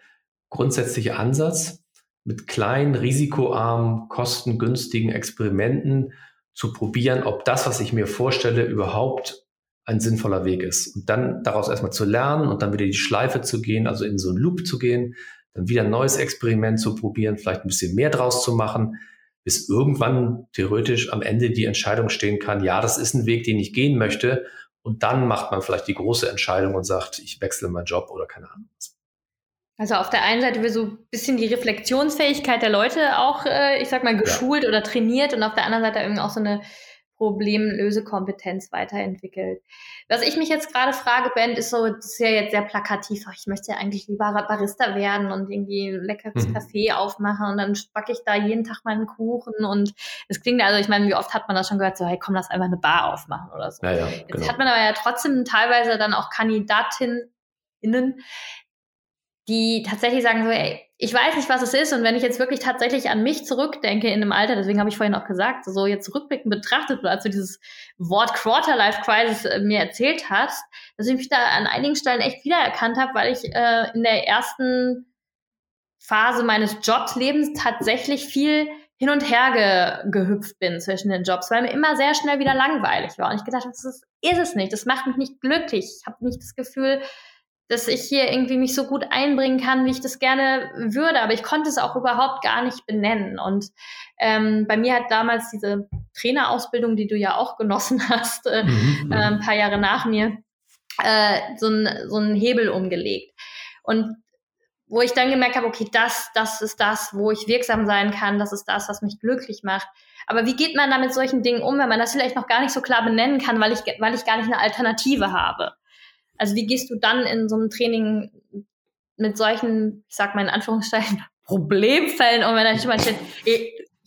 grundsätzliche Ansatz, mit kleinen, risikoarmen, kostengünstigen Experimenten zu probieren, ob das, was ich mir vorstelle, überhaupt ein sinnvoller Weg ist. Und dann daraus erstmal zu lernen und dann wieder die Schleife zu gehen, also in so einen Loop zu gehen, dann wieder ein neues Experiment zu probieren, vielleicht ein bisschen mehr draus zu machen, bis irgendwann theoretisch am Ende die Entscheidung stehen kann, ja, das ist ein Weg, den ich gehen möchte. Und dann macht man vielleicht die große Entscheidung und sagt, ich wechsle meinen Job oder keine Ahnung.
Also auf der einen Seite wird so ein bisschen die Reflexionsfähigkeit der Leute auch, äh, ich sag mal, geschult ja. oder trainiert und auf der anderen Seite irgendwie auch so eine Problemlösekompetenz weiterentwickelt. Was ich mich jetzt gerade frage, Ben, ist so, das ist ja jetzt sehr plakativ. Ich möchte ja eigentlich lieber Barista werden und irgendwie ein leckeres mhm. Café aufmachen und dann backe ich da jeden Tag meinen Kuchen und es klingt also, ich meine, wie oft hat man das schon gehört, so, hey, komm, lass einfach eine Bar aufmachen oder so. Ja, ja, jetzt genau. hat man aber ja trotzdem teilweise dann auch Kandidatinnen, die tatsächlich sagen so, ey, ich weiß nicht, was es ist. Und wenn ich jetzt wirklich tatsächlich an mich zurückdenke in einem Alter, deswegen habe ich vorhin auch gesagt, so jetzt rückblickend betrachtet, als du dieses Wort Quarter-Life Crisis äh, mir erzählt hast, dass ich mich da an einigen Stellen echt wiedererkannt habe, weil ich äh, in der ersten Phase meines Jobslebens tatsächlich viel hin und her ge gehüpft bin zwischen den Jobs, weil mir immer sehr schnell wieder langweilig war. Und ich gedacht habe, das ist, ist es nicht, das macht mich nicht glücklich. Ich habe nicht das Gefühl, dass ich hier irgendwie mich so gut einbringen kann, wie ich das gerne würde, aber ich konnte es auch überhaupt gar nicht benennen. Und ähm, bei mir hat damals diese Trainerausbildung, die du ja auch genossen hast, äh, mhm. äh, ein paar Jahre nach mir, äh, so, ein, so einen Hebel umgelegt. Und wo ich dann gemerkt habe, okay, das, das ist das, wo ich wirksam sein kann, das ist das, was mich glücklich macht. Aber wie geht man da mit solchen Dingen um, wenn man das vielleicht noch gar nicht so klar benennen kann, weil ich, weil ich gar nicht eine Alternative habe? Also wie gehst du dann in so einem Training mit solchen, ich sag mal in Anführungszeichen, Problemfällen um, wenn da jemand steht,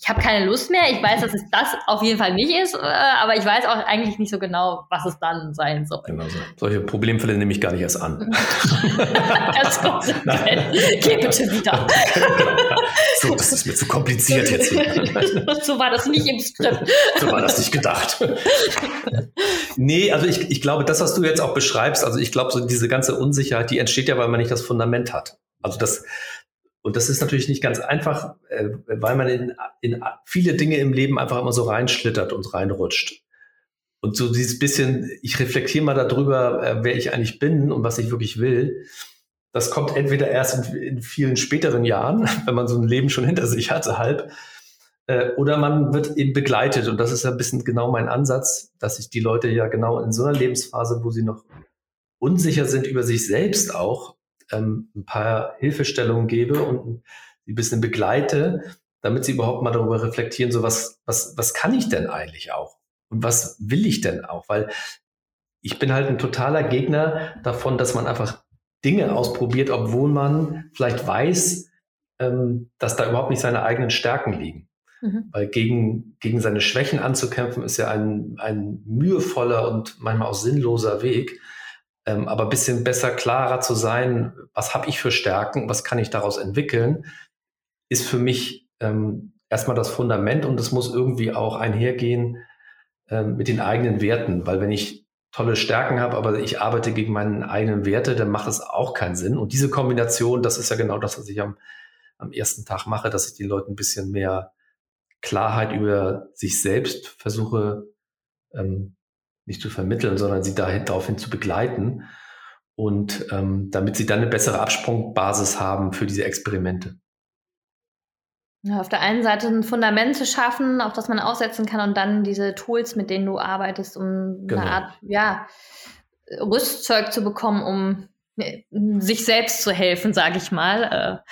ich habe keine Lust mehr, ich weiß, dass es das auf jeden Fall nicht ist, äh, aber ich weiß auch eigentlich nicht so genau, was es dann sein soll. Genau
so. Solche Problemfälle nehme ich gar nicht erst an.
Ganz konsequent. Geh bitte wieder.
so, das ist mir zu kompliziert jetzt
so war das nicht im Skript.
so war das nicht gedacht. nee, also ich, ich glaube, das, was du jetzt auch beschreibst, also ich glaube, so diese ganze Unsicherheit, die entsteht ja, weil man nicht das Fundament hat. Also das, und das ist natürlich nicht ganz einfach, äh, weil man in, in viele Dinge im Leben einfach immer so reinschlittert und reinrutscht. Und so dieses bisschen, ich reflektiere mal darüber, äh, wer ich eigentlich bin und was ich wirklich will. Das kommt entweder erst in, in vielen späteren Jahren, wenn man so ein Leben schon hinter sich hatte, halb, äh, oder man wird eben begleitet. Und das ist ein bisschen genau mein Ansatz, dass ich die Leute ja genau in so einer Lebensphase, wo sie noch unsicher sind über sich selbst auch, ähm, ein paar Hilfestellungen gebe und ein bisschen begleite, damit sie überhaupt mal darüber reflektieren, so was, was, was kann ich denn eigentlich auch? Und was will ich denn auch? Weil ich bin halt ein totaler Gegner davon, dass man einfach Dinge ausprobiert, obwohl man vielleicht weiß, ähm, dass da überhaupt nicht seine eigenen Stärken liegen. Mhm. Weil gegen, gegen seine Schwächen anzukämpfen, ist ja ein, ein mühevoller und manchmal auch sinnloser Weg. Ähm, aber bisschen besser, klarer zu sein, was habe ich für Stärken, was kann ich daraus entwickeln, ist für mich ähm, erstmal das Fundament und es muss irgendwie auch einhergehen ähm, mit den eigenen Werten, weil wenn ich tolle Stärken habe, aber ich arbeite gegen meine eigenen Werte, dann macht es auch keinen Sinn. Und diese Kombination, das ist ja genau das, was ich am, am ersten Tag mache, dass ich den Leuten ein bisschen mehr Klarheit über sich selbst versuche ähm, nicht zu vermitteln, sondern sie daraufhin zu begleiten und ähm, damit sie dann eine bessere Absprungbasis haben für diese Experimente.
Ja, auf der einen Seite ein Fundament zu schaffen, auf das man aussetzen kann und dann diese Tools, mit denen du arbeitest, um genau. eine Art ja, Rüstzeug zu bekommen, um äh, sich selbst zu helfen, sage ich mal. Äh,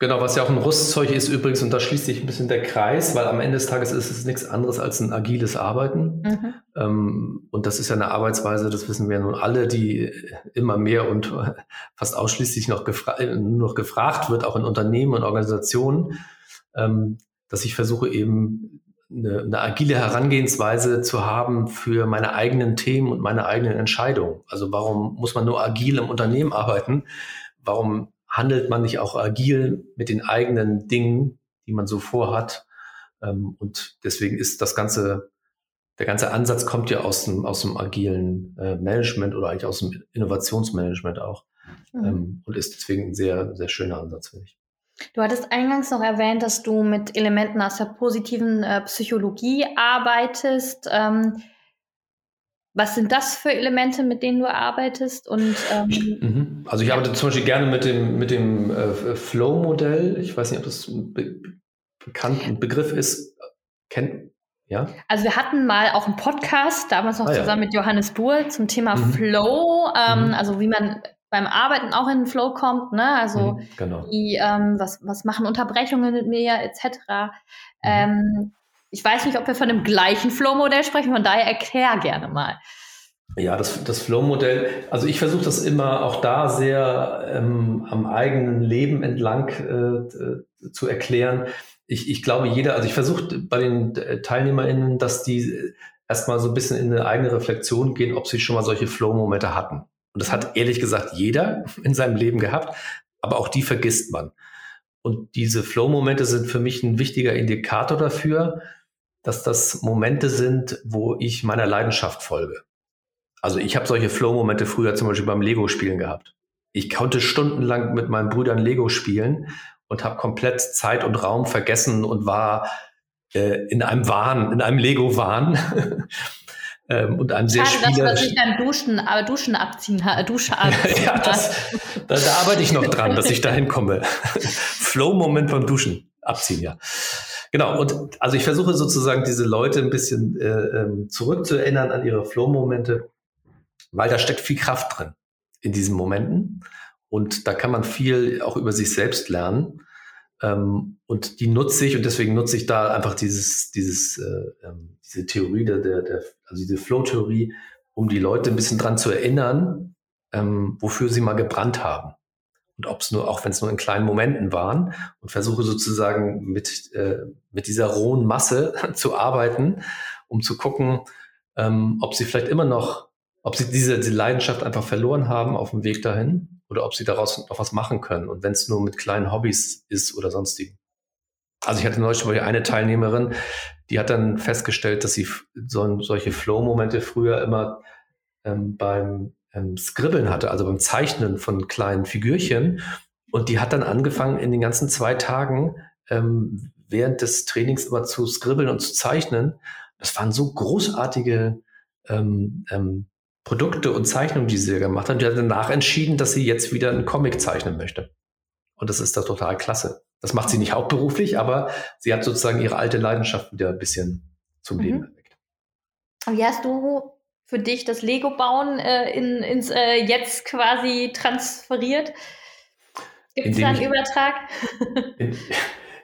Genau, was ja auch ein Rüstzeug ist übrigens, und da schließt sich ein bisschen der Kreis, weil am Ende des Tages ist es nichts anderes als ein agiles Arbeiten. Mhm. Ähm, und das ist ja eine Arbeitsweise, das wissen wir nun alle, die immer mehr und fast ausschließlich noch, gefra nur noch gefragt wird, auch in Unternehmen und Organisationen, ähm, dass ich versuche eben eine, eine agile Herangehensweise zu haben für meine eigenen Themen und meine eigenen Entscheidungen. Also warum muss man nur agil im Unternehmen arbeiten? Warum handelt man nicht auch agil mit den eigenen Dingen, die man so vorhat. Ähm, und deswegen ist das ganze, der ganze Ansatz kommt ja aus dem, aus dem agilen äh, Management oder eigentlich aus dem Innovationsmanagement auch. Mhm. Ähm, und ist deswegen ein sehr, sehr schöner Ansatz, finde ich.
Du hattest eingangs noch erwähnt, dass du mit Elementen aus der positiven äh, Psychologie arbeitest. Ähm, was sind das für Elemente, mit denen du arbeitest? Und, ähm,
mhm. Also ich arbeite zum Beispiel gerne mit dem, mit dem äh, Flow-Modell. Ich weiß nicht, ob das ein be bekannter Begriff ist. Kennt, ja?
Also wir hatten mal auch einen Podcast, damals noch ah, zusammen ja. mit Johannes Buhr zum Thema mhm. Flow, ähm, mhm. also wie man beim Arbeiten auch in den Flow kommt, ne? Also mhm, genau. die, ähm, was, was machen Unterbrechungen mit mir, etc. Mhm. Ähm, ich weiß nicht, ob wir von dem gleichen Flow-Modell sprechen, von daher erklär gerne mal.
Ja, das, das Flow-Modell, also ich versuche das immer auch da sehr ähm, am eigenen Leben entlang äh, zu erklären. Ich, ich glaube, jeder, also ich versuche bei den TeilnehmerInnen, dass die erstmal so ein bisschen in eine eigene Reflexion gehen, ob sie schon mal solche Flow-Momente hatten. Und das hat ehrlich gesagt jeder in seinem Leben gehabt, aber auch die vergisst man. Und diese Flow-Momente sind für mich ein wichtiger Indikator dafür, dass das Momente sind, wo ich meiner Leidenschaft folge. Also ich habe solche Flow-Momente früher zum Beispiel beim Lego-Spielen gehabt. Ich konnte stundenlang mit meinen Brüdern Lego spielen und habe komplett Zeit und Raum vergessen und war äh, in einem Wahn, in einem Lego-Wahn. ähm, und einem sehr Schade,
dass man sich dann Duschen, äh, Duschen abziehen, Dusche abziehen
ja, das, da, da arbeite ich noch dran, dass ich dahin komme. Flow-Moment beim Duschen abziehen, ja. Genau, und also ich versuche sozusagen diese Leute ein bisschen äh, ähm, zurückzuerinnern an ihre Flow-Momente, weil da steckt viel Kraft drin in diesen Momenten. Und da kann man viel auch über sich selbst lernen. Ähm, und die nutze ich und deswegen nutze ich da einfach dieses, dieses, äh, ähm, diese Theorie der, der, der also diese Flow-Theorie, um die Leute ein bisschen dran zu erinnern, ähm, wofür sie mal gebrannt haben. Und ob es nur, auch wenn es nur in kleinen Momenten waren, und versuche sozusagen mit, äh, mit dieser rohen Masse zu arbeiten, um zu gucken, ähm, ob sie vielleicht immer noch, ob sie diese, diese Leidenschaft einfach verloren haben auf dem Weg dahin oder ob sie daraus noch was machen können. Und wenn es nur mit kleinen Hobbys ist oder sonstigen. Also ich hatte neulich mal eine Teilnehmerin, die hat dann festgestellt, dass sie so, solche Flow-Momente früher immer ähm, beim ähm, Skribbeln hatte, also beim Zeichnen von kleinen Figürchen. Und die hat dann angefangen, in den ganzen zwei Tagen ähm, während des Trainings immer zu skribbeln und zu zeichnen. Das waren so großartige ähm, ähm, Produkte und Zeichnungen, die sie gemacht hat. Die hat danach entschieden, dass sie jetzt wieder einen Comic zeichnen möchte. Und das ist da total klasse. Das macht sie nicht hauptberuflich, aber sie hat sozusagen ihre alte Leidenschaft wieder ein bisschen zum mhm. Leben erweckt.
Wie hast du für dich das Lego-Bauen äh, in, ins äh, Jetzt quasi transferiert? Gibt es da einen ich, Übertrag?
In,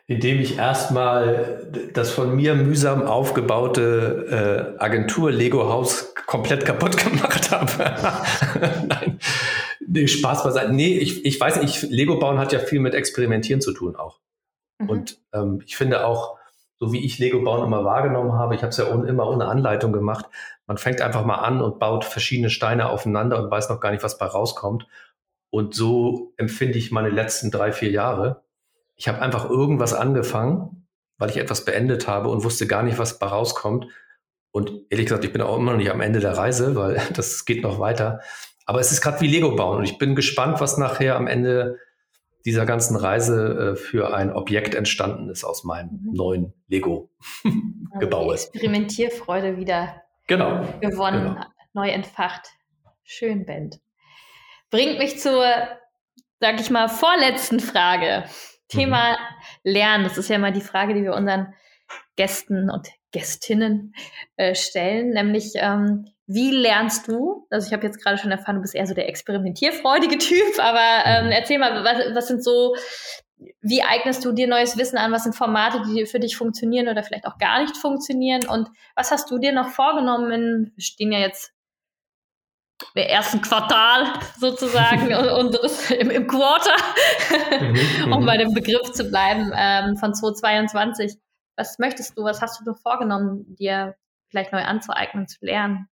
indem ich erstmal das von mir mühsam aufgebaute äh, Agentur-Lego-Haus komplett kaputt gemacht habe. Nein, nee, Spaß beiseite. Nee, ich, ich weiß nicht, Lego bauen hat ja viel mit Experimentieren zu tun auch. Mhm. Und ähm, ich finde auch, so wie ich Lego bauen immer wahrgenommen habe, ich habe es ja ohne, immer ohne Anleitung gemacht. Man fängt einfach mal an und baut verschiedene Steine aufeinander und weiß noch gar nicht, was bei rauskommt. Und so empfinde ich meine letzten drei, vier Jahre. Ich habe einfach irgendwas angefangen, weil ich etwas beendet habe und wusste gar nicht, was bei rauskommt. Und ehrlich gesagt, ich bin auch immer noch nicht am Ende der Reise, weil das geht noch weiter. Aber es ist gerade wie Lego bauen und ich bin gespannt, was nachher am Ende dieser ganzen Reise äh, für ein Objekt entstanden ist aus meinem mhm. neuen Lego-Gebäude.
Also Experimentierfreude wieder
genau,
gewonnen, genau. neu entfacht. Schön, Ben. Bringt mich zur, sag ich mal, vorletzten Frage. Thema mhm. Lernen. Das ist ja mal die Frage, die wir unseren Gästen und Gästinnen äh, stellen, nämlich ähm, wie lernst du? Also ich habe jetzt gerade schon erfahren, du bist eher so der experimentierfreudige Typ, aber ähm, erzähl mal, was, was sind so, wie eignest du dir neues Wissen an? Was sind Formate, die für dich funktionieren oder vielleicht auch gar nicht funktionieren? Und was hast du dir noch vorgenommen? In, wir stehen ja jetzt im ersten Quartal sozusagen unseres im, im Quarter, mhm, um mhm. bei dem Begriff zu bleiben, ähm, von 2022. Was möchtest du, was hast du dir vorgenommen, dir vielleicht neu anzueignen, zu lernen?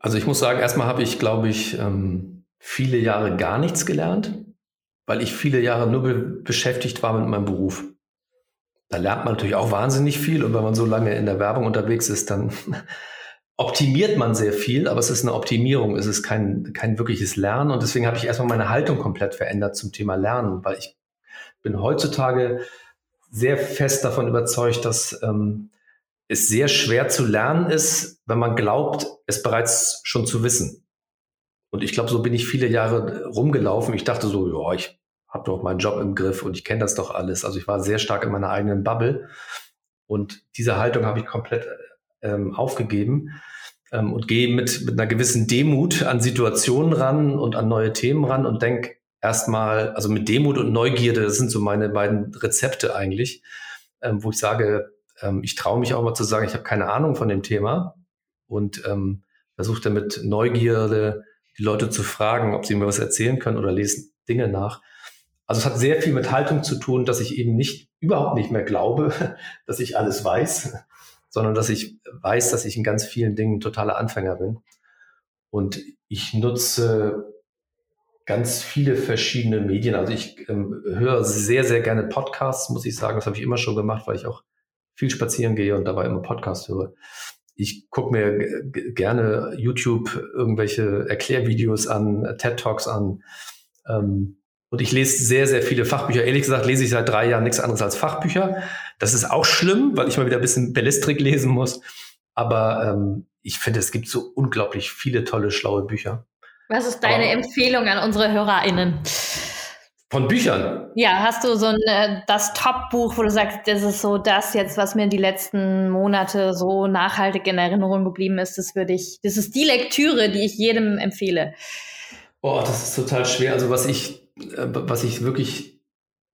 Also ich muss sagen, erstmal habe ich, glaube ich, ähm, viele Jahre gar nichts gelernt, weil ich viele Jahre nur be beschäftigt war mit meinem Beruf. Da lernt man natürlich auch wahnsinnig viel und wenn man so lange in der Werbung unterwegs ist, dann optimiert man sehr viel, aber es ist eine Optimierung, es ist kein, kein wirkliches Lernen und deswegen habe ich erstmal meine Haltung komplett verändert zum Thema Lernen, weil ich bin heutzutage sehr fest davon überzeugt, dass ähm, es sehr schwer zu lernen ist, wenn man glaubt, es bereits schon zu wissen. Und ich glaube, so bin ich viele Jahre rumgelaufen. Ich dachte so, ja, ich habe doch meinen Job im Griff und ich kenne das doch alles. Also ich war sehr stark in meiner eigenen Bubble. Und diese Haltung habe ich komplett ähm, aufgegeben ähm, und gehe mit, mit einer gewissen Demut an Situationen ran und an neue Themen ran und denke erstmal, also mit Demut und Neugierde, das sind so meine beiden Rezepte eigentlich, ähm, wo ich sage, ähm, ich traue mich auch mal zu sagen, ich habe keine Ahnung von dem Thema und ähm, versuche damit Neugierde die Leute zu fragen, ob sie mir was erzählen können oder lesen Dinge nach. Also es hat sehr viel mit Haltung zu tun, dass ich eben nicht, überhaupt nicht mehr glaube, dass ich alles weiß, sondern dass ich weiß, dass ich in ganz vielen Dingen totaler Anfänger bin. Und ich nutze ganz viele verschiedene Medien. Also ich ähm, höre sehr, sehr gerne Podcasts, muss ich sagen. Das habe ich immer schon gemacht, weil ich auch viel spazieren gehe und dabei immer Podcast höre. Ich gucke mir gerne YouTube irgendwelche Erklärvideos an, TED Talks an. Ähm, und ich lese sehr, sehr viele Fachbücher. Ehrlich gesagt lese ich seit drei Jahren nichts anderes als Fachbücher. Das ist auch schlimm, weil ich mal wieder ein bisschen Bellistrik lesen muss. Aber ähm, ich finde, es gibt so unglaublich viele tolle, schlaue Bücher.
Was ist deine Aber, Empfehlung an unsere HörerInnen?
Von Büchern?
Ja, hast du so ein, äh, das Top-Buch, wo du sagst, das ist so das jetzt, was mir die letzten Monate so nachhaltig in Erinnerung geblieben ist, das würde ich, das ist die Lektüre, die ich jedem empfehle.
Oh, das ist total schwer. Also was ich, äh, was ich wirklich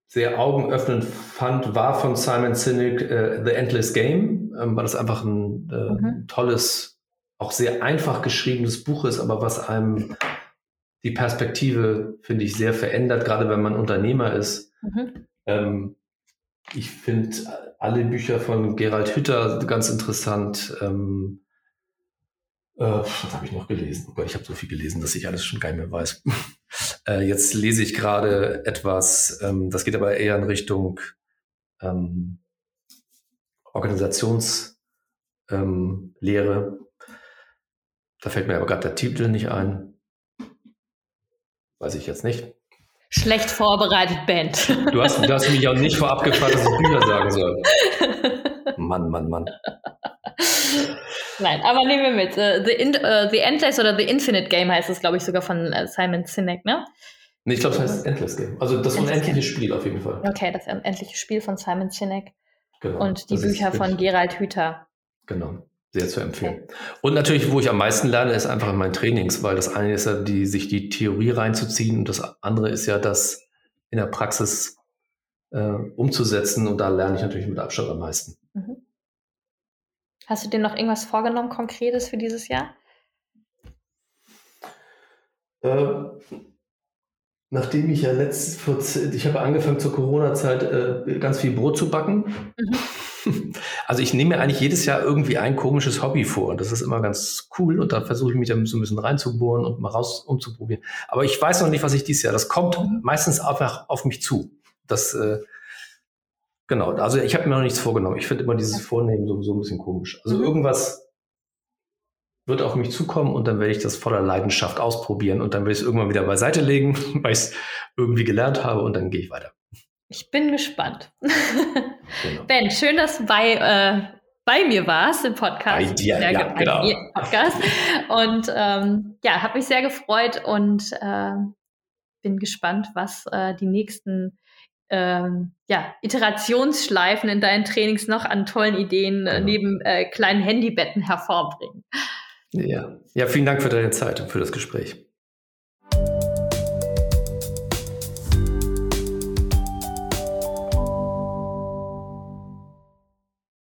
sehr augenöffnend fand, war von Simon Sinek äh, The Endless Game, ähm, weil das einfach ein äh, mhm. tolles, auch sehr einfach geschriebenes Buch ist, aber was einem die Perspektive, finde ich, sehr verändert, gerade wenn man Unternehmer ist. Mhm. Ähm, ich finde alle Bücher von Gerald Hütter ganz interessant. Ähm, äh, was habe ich noch gelesen? Ich habe so viel gelesen, dass ich alles schon gar nicht mehr weiß. äh, jetzt lese ich gerade etwas, ähm, das geht aber eher in Richtung ähm, Organisationslehre. Ähm, da fällt mir aber gerade der Titel nicht ein. Weiß ich jetzt nicht.
Schlecht vorbereitet, Band.
Du hast, du hast mich auch nicht vorab gefragt, dass ich Bücher sagen soll. Mann, Mann, Mann.
Nein, aber nehmen wir mit. Uh, the, in, uh, the Endless oder The Infinite Game heißt es, glaube ich, sogar von uh, Simon Sinek, ne?
Nee, ich glaube, es heißt Endless Game. Also das Endless unendliche Game. Spiel auf jeden Fall.
Okay, das unendliche Spiel von Simon Sinek. Genau. Und die das Bücher von Gerald Hüther.
Genau. Sehr zu empfehlen. Und natürlich, wo ich am meisten lerne, ist einfach in meinen Trainings, weil das eine ist ja, die, sich die Theorie reinzuziehen und das andere ist ja, das in der Praxis äh, umzusetzen und da lerne ich natürlich mit Abstand am meisten. Mhm.
Hast du dir noch irgendwas vorgenommen, Konkretes für dieses Jahr?
Äh, nachdem ich ja letztes, ich habe angefangen zur Corona-Zeit äh, ganz viel Brot zu backen. Mhm. Also ich nehme mir eigentlich jedes Jahr irgendwie ein komisches Hobby vor. Das ist immer ganz cool und da versuche ich mich dann so ein bisschen reinzubohren und mal raus umzuprobieren. Aber ich weiß noch nicht, was ich dieses Jahr. Das kommt mhm. meistens einfach auf mich zu. Das äh, Genau, also ich habe mir noch nichts vorgenommen. Ich finde immer dieses Vornehmen sowieso ein bisschen komisch. Also mhm. irgendwas wird auf mich zukommen und dann werde ich das voller Leidenschaft ausprobieren und dann werde ich es irgendwann wieder beiseite legen, weil ich es irgendwie gelernt habe und dann gehe ich weiter.
Ich bin gespannt. Genau. Ben, schön, dass du bei, äh, bei mir warst im Podcast.
Bei dir, ja,
bei
genau.
Podcast. Und ähm, ja, habe mich sehr gefreut und äh, bin gespannt, was äh, die nächsten ähm, ja, Iterationsschleifen in deinen Trainings noch an tollen Ideen äh, genau. neben äh, kleinen Handybetten hervorbringen.
Ja. ja, vielen Dank für deine Zeit und für das Gespräch.